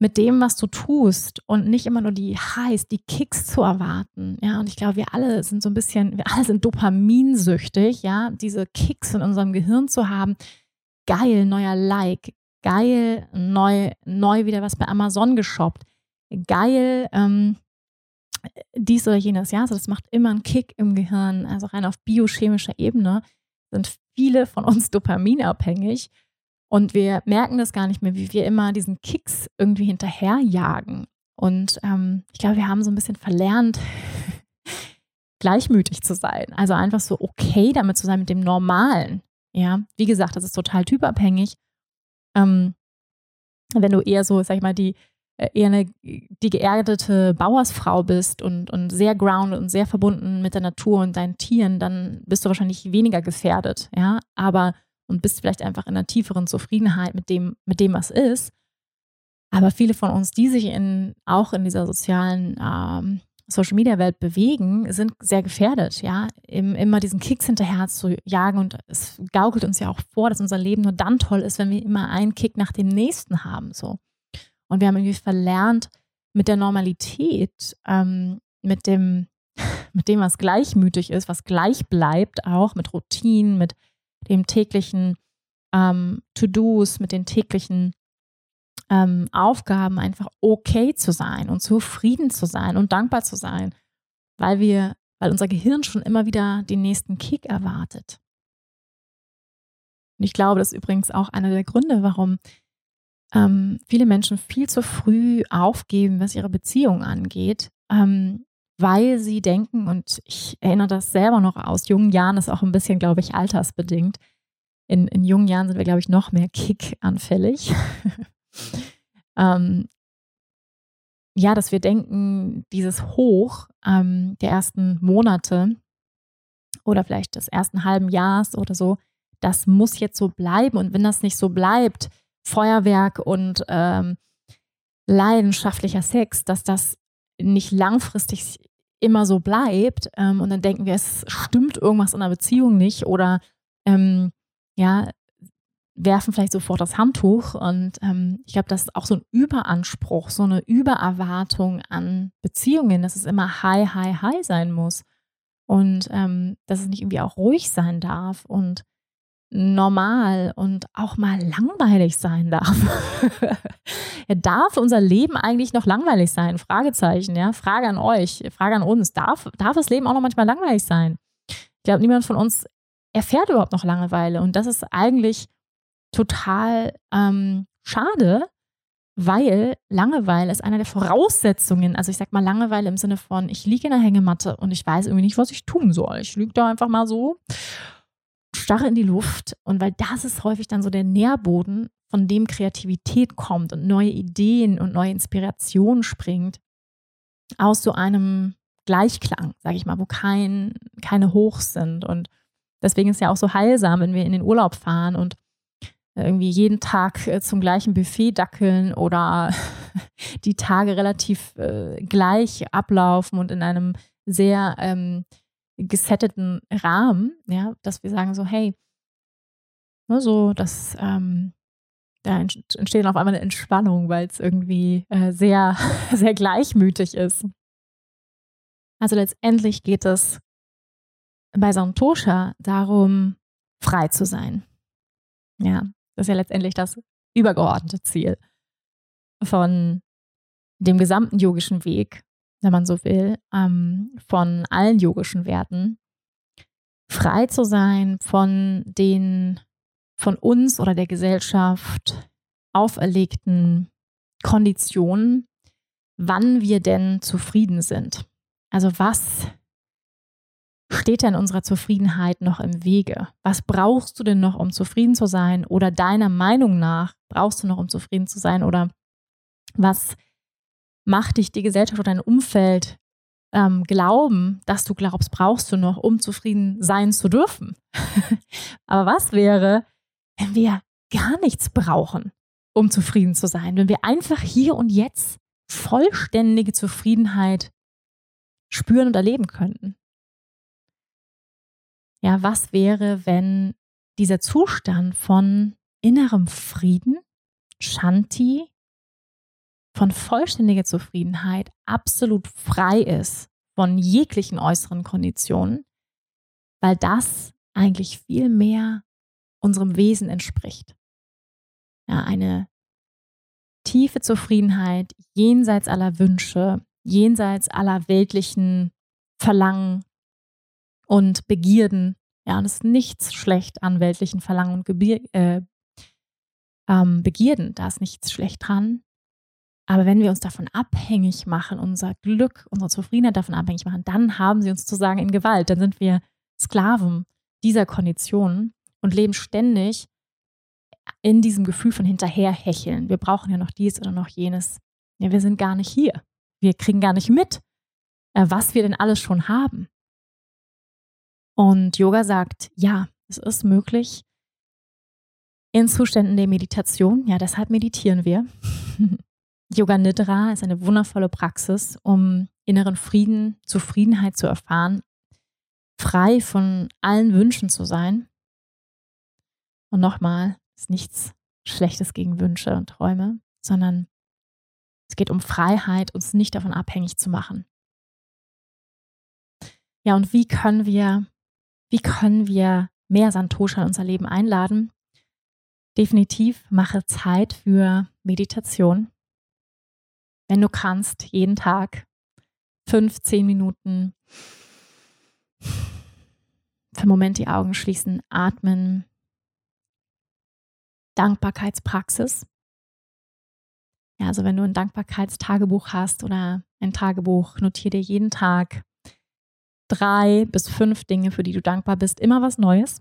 mit dem, was du tust und nicht immer nur die Highs, die Kicks zu erwarten. Ja, und ich glaube, wir alle sind so ein bisschen, wir alle sind dopaminsüchtig, ja, diese Kicks in unserem Gehirn zu haben. Geil, neuer Like. Geil, neu, neu wieder was bei Amazon geshoppt. Geil, ähm, dies oder jenes, ja. Also das macht immer einen Kick im Gehirn. Also rein auf biochemischer Ebene sind viele von uns dopaminabhängig. Und wir merken das gar nicht mehr, wie wir immer diesen Kicks irgendwie hinterherjagen. Und ähm, ich glaube, wir haben so ein bisschen verlernt, gleichmütig zu sein. Also einfach so okay damit zu sein mit dem Normalen. Ja, wie gesagt, das ist total typabhängig. Ähm, wenn du eher so, sag ich mal, die eher eine, die geerdete Bauersfrau bist und, und sehr grounded und sehr verbunden mit der Natur und deinen Tieren, dann bist du wahrscheinlich weniger gefährdet. Ja, aber und bist vielleicht einfach in einer tieferen Zufriedenheit mit dem, mit dem, was ist. Aber viele von uns, die sich in, auch in dieser sozialen ähm, Social Media Welt bewegen, sind sehr gefährdet, ja, Im, immer diesen Kicks hinterher zu jagen und es gaukelt uns ja auch vor, dass unser Leben nur dann toll ist, wenn wir immer einen Kick nach dem nächsten haben, so. Und wir haben irgendwie verlernt, mit der Normalität, ähm, mit dem, mit dem, was gleichmütig ist, was gleich bleibt, auch mit Routinen, mit dem täglichen ähm, To-Dos, mit den täglichen ähm, Aufgaben einfach okay zu sein und zufrieden zu sein und dankbar zu sein, weil wir, weil unser Gehirn schon immer wieder den nächsten Kick erwartet. Und ich glaube, das ist übrigens auch einer der Gründe, warum ähm, viele Menschen viel zu früh aufgeben, was ihre Beziehung angeht, ähm, weil sie denken, und ich erinnere das selber noch aus jungen Jahren, ist auch ein bisschen, glaube ich, altersbedingt. In, in jungen Jahren sind wir, glaube ich, noch mehr Kick-anfällig. ähm, ja, dass wir denken, dieses Hoch ähm, der ersten Monate oder vielleicht des ersten halben Jahres oder so, das muss jetzt so bleiben. Und wenn das nicht so bleibt, Feuerwerk und ähm, leidenschaftlicher Sex, dass das nicht langfristig immer so bleibt ähm, und dann denken wir, es stimmt irgendwas in der Beziehung nicht oder ähm, ja, werfen vielleicht sofort das Handtuch. Und ähm, ich glaube, das ist auch so ein Überanspruch, so eine Übererwartung an Beziehungen, dass es immer high, high, high sein muss. Und ähm, dass es nicht irgendwie auch ruhig sein darf und normal und auch mal langweilig sein darf. ja, darf unser Leben eigentlich noch langweilig sein? Fragezeichen, ja. Frage an euch, Frage an uns. Darf, darf das Leben auch noch manchmal langweilig sein? Ich glaube, niemand von uns erfährt überhaupt noch Langeweile. Und das ist eigentlich total ähm, schade, weil Langeweile ist einer der Voraussetzungen. Also ich sag mal Langeweile im Sinne von, ich liege in der Hängematte und ich weiß irgendwie nicht, was ich tun soll. Ich liege da einfach mal so, starre in die Luft. Und weil das ist häufig dann so der Nährboden, von dem Kreativität kommt und neue Ideen und neue Inspirationen springt, aus so einem Gleichklang, sage ich mal, wo kein, keine Hochs sind. Und deswegen ist es ja auch so heilsam, wenn wir in den Urlaub fahren und irgendwie jeden Tag äh, zum gleichen Buffet dackeln oder die Tage relativ äh, gleich ablaufen und in einem sehr ähm, gesetteten Rahmen, ja, dass wir sagen so, hey, ne, so, dass ähm, da entsteht auf einmal eine Entspannung, weil es irgendwie äh, sehr, sehr gleichmütig ist. Also letztendlich geht es bei Santosha darum, frei zu sein. Ja, das ist ja letztendlich das übergeordnete Ziel von dem gesamten yogischen Weg, wenn man so will, ähm, von allen yogischen Werten, frei zu sein von den von uns oder der Gesellschaft auferlegten Konditionen, wann wir denn zufrieden sind. Also was steht denn unserer Zufriedenheit noch im Wege? Was brauchst du denn noch, um zufrieden zu sein? Oder deiner Meinung nach brauchst du noch, um zufrieden zu sein? Oder was macht dich die Gesellschaft oder dein Umfeld ähm, glauben, dass du glaubst, brauchst du noch, um zufrieden sein zu dürfen? Aber was wäre, wenn wir gar nichts brauchen, um zufrieden zu sein? Wenn wir einfach hier und jetzt vollständige Zufriedenheit spüren und erleben könnten? Ja, was wäre, wenn dieser Zustand von innerem Frieden, Shanti, von vollständiger Zufriedenheit absolut frei ist von jeglichen äußeren Konditionen, weil das eigentlich viel mehr unserem Wesen entspricht. Ja, eine tiefe Zufriedenheit jenseits aller Wünsche, jenseits aller weltlichen Verlangen, und Begierden. Ja, und es ist nichts schlecht an weltlichen Verlangen und Gebier äh, ähm, Begierden. Da ist nichts schlecht dran. Aber wenn wir uns davon abhängig machen, unser Glück, unsere Zufriedenheit davon abhängig machen, dann haben sie uns zu sagen in Gewalt. Dann sind wir Sklaven dieser Konditionen und leben ständig in diesem Gefühl von hinterherhecheln. Wir brauchen ja noch dies oder noch jenes. Ja, wir sind gar nicht hier. Wir kriegen gar nicht mit, äh, was wir denn alles schon haben. Und Yoga sagt, ja, es ist möglich in Zuständen der Meditation. Ja, deshalb meditieren wir. Yoga Nidra ist eine wundervolle Praxis, um inneren Frieden, Zufriedenheit zu erfahren, frei von allen Wünschen zu sein. Und nochmal, es ist nichts Schlechtes gegen Wünsche und Träume, sondern es geht um Freiheit, uns nicht davon abhängig zu machen. Ja, und wie können wir wie können wir mehr Santosha in unser Leben einladen? Definitiv mache Zeit für Meditation. Wenn du kannst, jeden Tag 15 Minuten für einen Moment die Augen schließen, atmen. Dankbarkeitspraxis. Ja, also wenn du ein Dankbarkeitstagebuch hast oder ein Tagebuch, notiere dir jeden Tag drei bis fünf Dinge, für die du dankbar bist. Immer was Neues.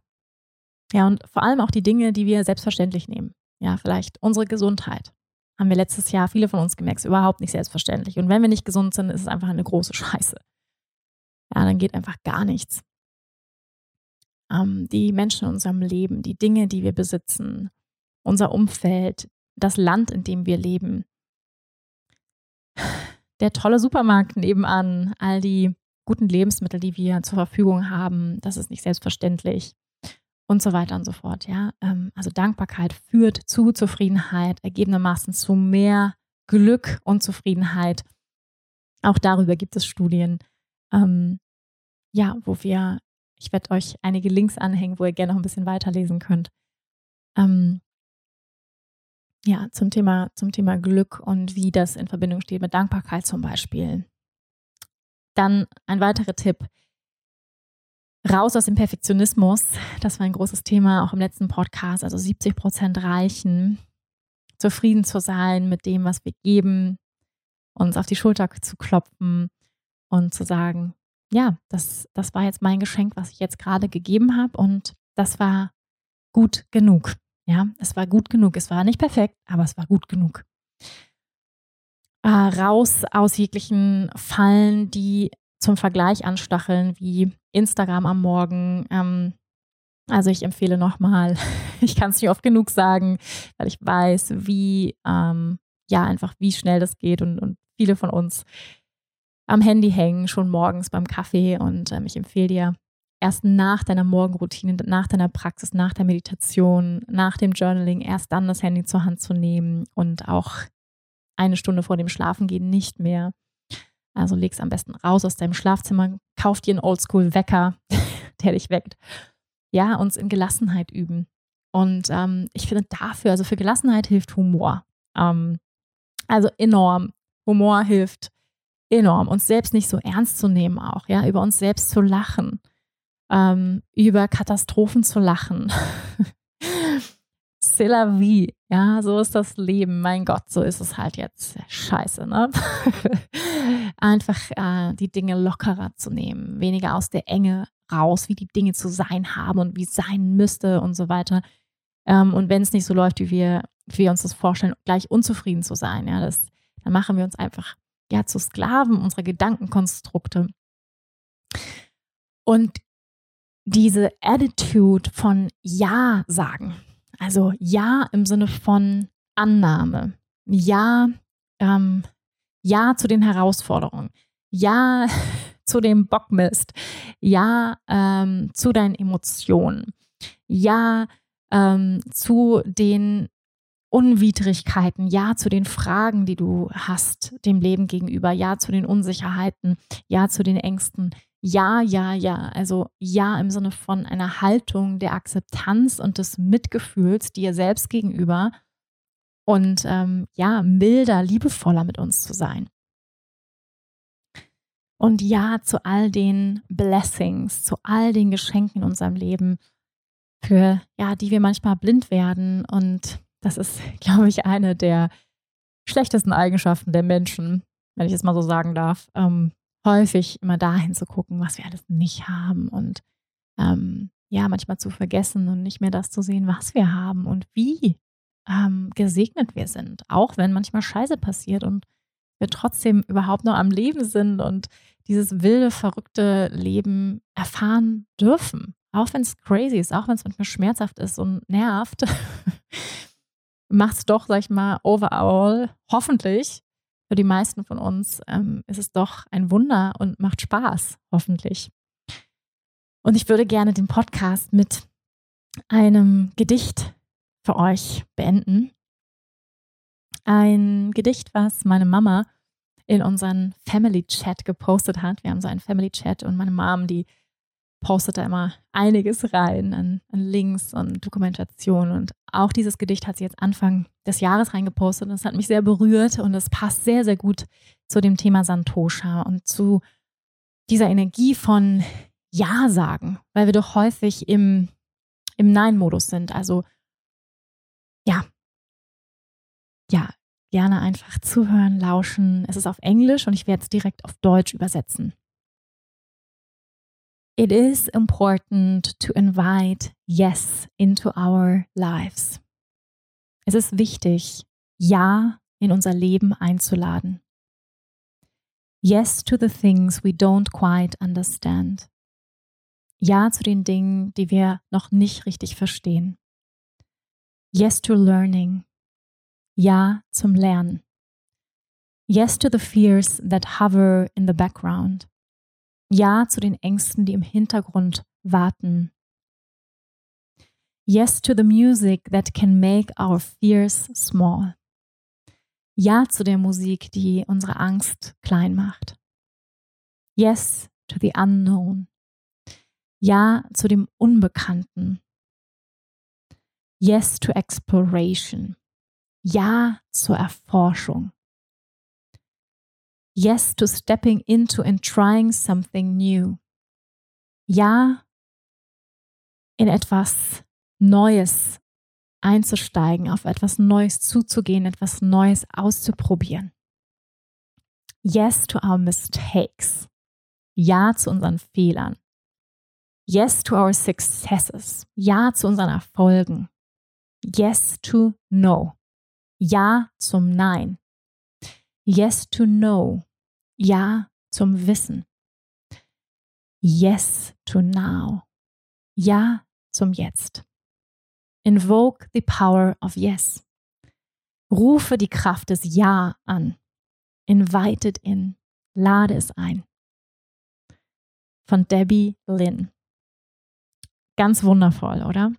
Ja, und vor allem auch die Dinge, die wir selbstverständlich nehmen. Ja, vielleicht unsere Gesundheit. Haben wir letztes Jahr viele von uns gemerkt, ist überhaupt nicht selbstverständlich. Und wenn wir nicht gesund sind, ist es einfach eine große Scheiße. Ja, dann geht einfach gar nichts. Ähm, die Menschen in unserem Leben, die Dinge, die wir besitzen, unser Umfeld, das Land, in dem wir leben, der tolle Supermarkt nebenan, all die guten Lebensmittel, die wir zur Verfügung haben. Das ist nicht selbstverständlich. Und so weiter und so fort. Ja, ähm, also Dankbarkeit führt zu Zufriedenheit, ergebenermaßen zu mehr Glück und Zufriedenheit. Auch darüber gibt es Studien, ähm, ja, wo wir, ich werde euch einige Links anhängen, wo ihr gerne noch ein bisschen weiterlesen könnt. Ähm, ja, zum Thema, zum Thema Glück und wie das in Verbindung steht mit Dankbarkeit zum Beispiel. Dann ein weiterer Tipp. Raus aus dem Perfektionismus. Das war ein großes Thema auch im letzten Podcast. Also 70 Prozent reichen, zufrieden zu sein mit dem, was wir geben, uns auf die Schulter zu klopfen und zu sagen, ja, das, das war jetzt mein Geschenk, was ich jetzt gerade gegeben habe und das war gut genug. Ja, es war gut genug. Es war nicht perfekt, aber es war gut genug. Äh, raus aus jeglichen Fallen, die zum Vergleich anstacheln, wie Instagram am Morgen. Ähm, also ich empfehle nochmal, ich kann es nicht oft genug sagen, weil ich weiß, wie, ähm, ja, einfach wie schnell das geht und, und viele von uns am Handy hängen, schon morgens beim Kaffee. Und ähm, ich empfehle dir, erst nach deiner Morgenroutine, nach deiner Praxis, nach der Meditation, nach dem Journaling, erst dann das Handy zur Hand zu nehmen und auch eine Stunde vor dem Schlafengehen nicht mehr. Also leg's am besten raus aus deinem Schlafzimmer, kauf dir einen Oldschool-Wecker, der dich weckt. Ja, uns in Gelassenheit üben. Und ähm, ich finde dafür, also für Gelassenheit hilft Humor. Ähm, also enorm. Humor hilft enorm, uns selbst nicht so ernst zu nehmen auch, ja, über uns selbst zu lachen ähm, über Katastrophen zu lachen. C'est la vie. Ja, so ist das Leben. Mein Gott, so ist es halt jetzt. Scheiße, ne? Einfach äh, die Dinge lockerer zu nehmen, weniger aus der Enge raus, wie die Dinge zu sein haben und wie es sein müsste und so weiter. Ähm, und wenn es nicht so läuft, wie wir, wie wir uns das vorstellen, gleich unzufrieden zu sein, ja, das, dann machen wir uns einfach ja zu Sklaven unserer Gedankenkonstrukte. Und diese Attitude von Ja sagen. Also Ja im Sinne von Annahme. Ja, ähm, Ja zu den Herausforderungen. Ja zu dem Bockmist. Ja ähm, zu deinen Emotionen. Ja ähm, zu den Unwidrigkeiten, ja zu den Fragen, die du hast dem Leben gegenüber, ja zu den Unsicherheiten, ja zu den Ängsten, ja, ja, ja. Also ja im Sinne von einer Haltung der Akzeptanz und des Mitgefühls dir selbst gegenüber und ähm, ja, milder, liebevoller mit uns zu sein. Und ja zu all den Blessings, zu all den Geschenken in unserem Leben, für ja, die wir manchmal blind werden. Und das ist, glaube ich, eine der schlechtesten Eigenschaften der Menschen, wenn ich es mal so sagen darf. Ähm, häufig immer dahin zu gucken, was wir alles nicht haben und ähm, ja, manchmal zu vergessen und nicht mehr das zu sehen, was wir haben und wie ähm, gesegnet wir sind. Auch wenn manchmal Scheiße passiert und wir trotzdem überhaupt noch am Leben sind und dieses wilde, verrückte Leben erfahren dürfen. Auch wenn es crazy ist, auch wenn es manchmal schmerzhaft ist und nervt, macht es doch, sag ich mal, overall hoffentlich für die meisten von uns ähm, ist es doch ein Wunder und macht Spaß, hoffentlich. Und ich würde gerne den Podcast mit einem Gedicht für euch beenden. Ein Gedicht, was meine Mama in unseren Family Chat gepostet hat. Wir haben so einen Family Chat und meine Mom, die postet da immer einiges rein an, an Links und Dokumentationen. Und auch dieses Gedicht hat sie jetzt Anfang des Jahres reingepostet und es hat mich sehr berührt und es passt sehr, sehr gut zu dem Thema Santosha und zu dieser Energie von Ja sagen, weil wir doch häufig im, im Nein-Modus sind. Also ja, ja, gerne einfach zuhören, lauschen. Es ist auf Englisch und ich werde es direkt auf Deutsch übersetzen. It is important to invite yes into our lives. Es ist wichtig, Ja in unser Leben einzuladen. Yes to the things we don't quite understand. Ja zu den Dingen, die wir noch nicht richtig verstehen. Yes to learning. Ja zum Lernen. Yes to the fears that hover in the background. Ja zu den Ängsten, die im Hintergrund warten. Yes to the music that can make our fears small. Ja zu der Musik, die unsere Angst klein macht. Yes to the unknown. Ja zu dem Unbekannten. Yes to exploration. Ja zur Erforschung. Yes to stepping into and trying something new. Ja in etwas Neues einzusteigen, auf etwas Neues zuzugehen, etwas Neues auszuprobieren. Yes to our mistakes. Ja zu unseren Fehlern. Yes to our successes. Ja zu unseren Erfolgen. Yes to no. Ja zum Nein. Yes to know. Ja zum Wissen. Yes to now. Ja zum Jetzt. Invoke the power of yes. Rufe die Kraft des Ja an. Invite it in. Lade es ein. Von Debbie Lynn. Ganz wundervoll, oder?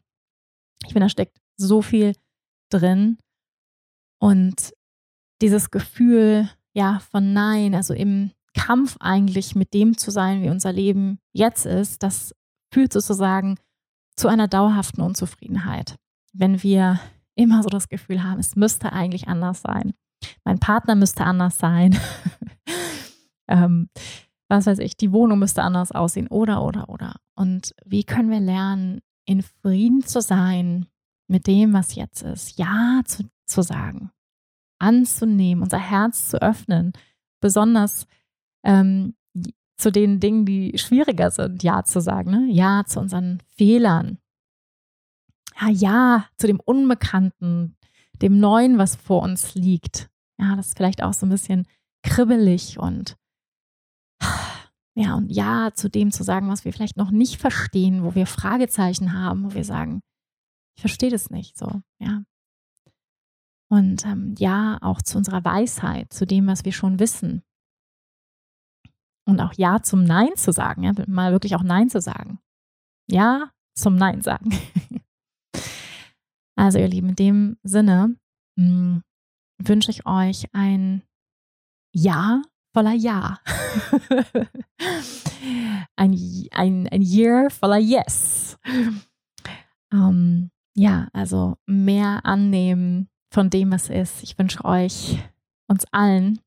Ich finde, da steckt so viel drin. Und dieses Gefühl, ja, von Nein, also im Kampf eigentlich mit dem zu sein, wie unser Leben jetzt ist, das führt sozusagen zu einer dauerhaften Unzufriedenheit. Wenn wir immer so das Gefühl haben, es müsste eigentlich anders sein. Mein Partner müsste anders sein. ähm, was weiß ich, die Wohnung müsste anders aussehen oder, oder, oder. Und wie können wir lernen, in Frieden zu sein mit dem, was jetzt ist? Ja zu, zu sagen, anzunehmen, unser Herz zu öffnen, besonders ähm, zu den Dingen, die schwieriger sind, Ja zu sagen. Ne? Ja zu unseren Fehlern. Ja, ja zu dem Unbekannten, dem Neuen, was vor uns liegt. Ja, das ist vielleicht auch so ein bisschen kribbelig und ja, und ja zu dem zu sagen, was wir vielleicht noch nicht verstehen, wo wir Fragezeichen haben, wo wir sagen, ich verstehe das nicht so, ja. Und ähm, ja, auch zu unserer Weisheit, zu dem, was wir schon wissen, und auch Ja zum Nein zu sagen, ja, mal wirklich auch Nein zu sagen. Ja zum Nein sagen. also ihr Lieben, in dem Sinne hm, wünsche ich euch ein Ja voller Ja. ein, ein, ein Year voller Yes. Ähm, ja, also mehr annehmen von dem, was ist. Ich wünsche euch, uns allen,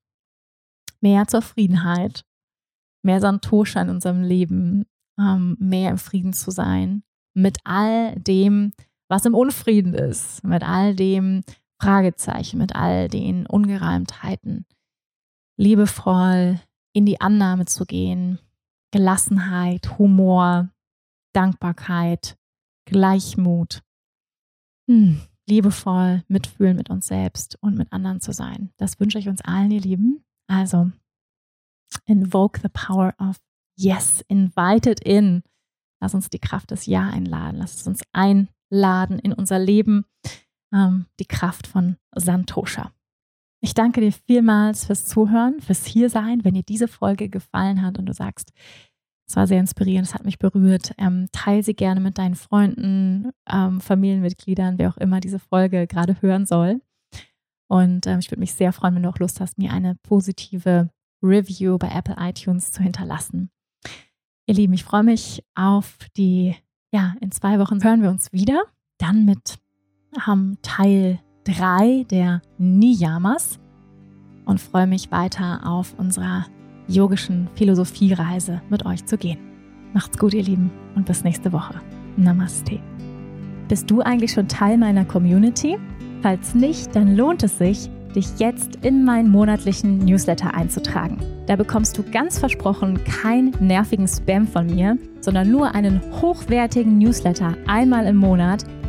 mehr Zufriedenheit, mehr Santosha in unserem Leben, ähm, mehr im Frieden zu sein mit all dem, was im Unfrieden ist, mit all dem Fragezeichen, mit all den Ungereimtheiten, liebevoll in die Annahme zu gehen, Gelassenheit, Humor, Dankbarkeit, Gleichmut, hm, liebevoll mitfühlen mit uns selbst und mit anderen zu sein. Das wünsche ich uns allen, ihr Lieben. Also Invoke the power of Yes. Invited in. Lass uns die Kraft des Ja einladen. Lass uns einladen in unser Leben. Ähm, die Kraft von Santosha. Ich danke dir vielmals fürs Zuhören, fürs Hiersein. Wenn dir diese Folge gefallen hat und du sagst, es war sehr inspirierend, es hat mich berührt, ähm, teile sie gerne mit deinen Freunden, ähm, Familienmitgliedern, wer auch immer diese Folge gerade hören soll. Und ähm, ich würde mich sehr freuen, wenn du auch Lust hast, mir eine positive Review bei Apple iTunes zu hinterlassen. Ihr Lieben, ich freue mich auf die, ja, in zwei Wochen hören wir uns wieder. Dann mit ähm, Teil 3 der Niyamas und freue mich weiter auf unserer yogischen Philosophiereise mit euch zu gehen. Macht's gut, ihr Lieben, und bis nächste Woche. Namaste. Bist du eigentlich schon Teil meiner Community? Falls nicht, dann lohnt es sich, dich jetzt in meinen monatlichen Newsletter einzutragen. Da bekommst du ganz versprochen keinen nervigen Spam von mir, sondern nur einen hochwertigen Newsletter einmal im Monat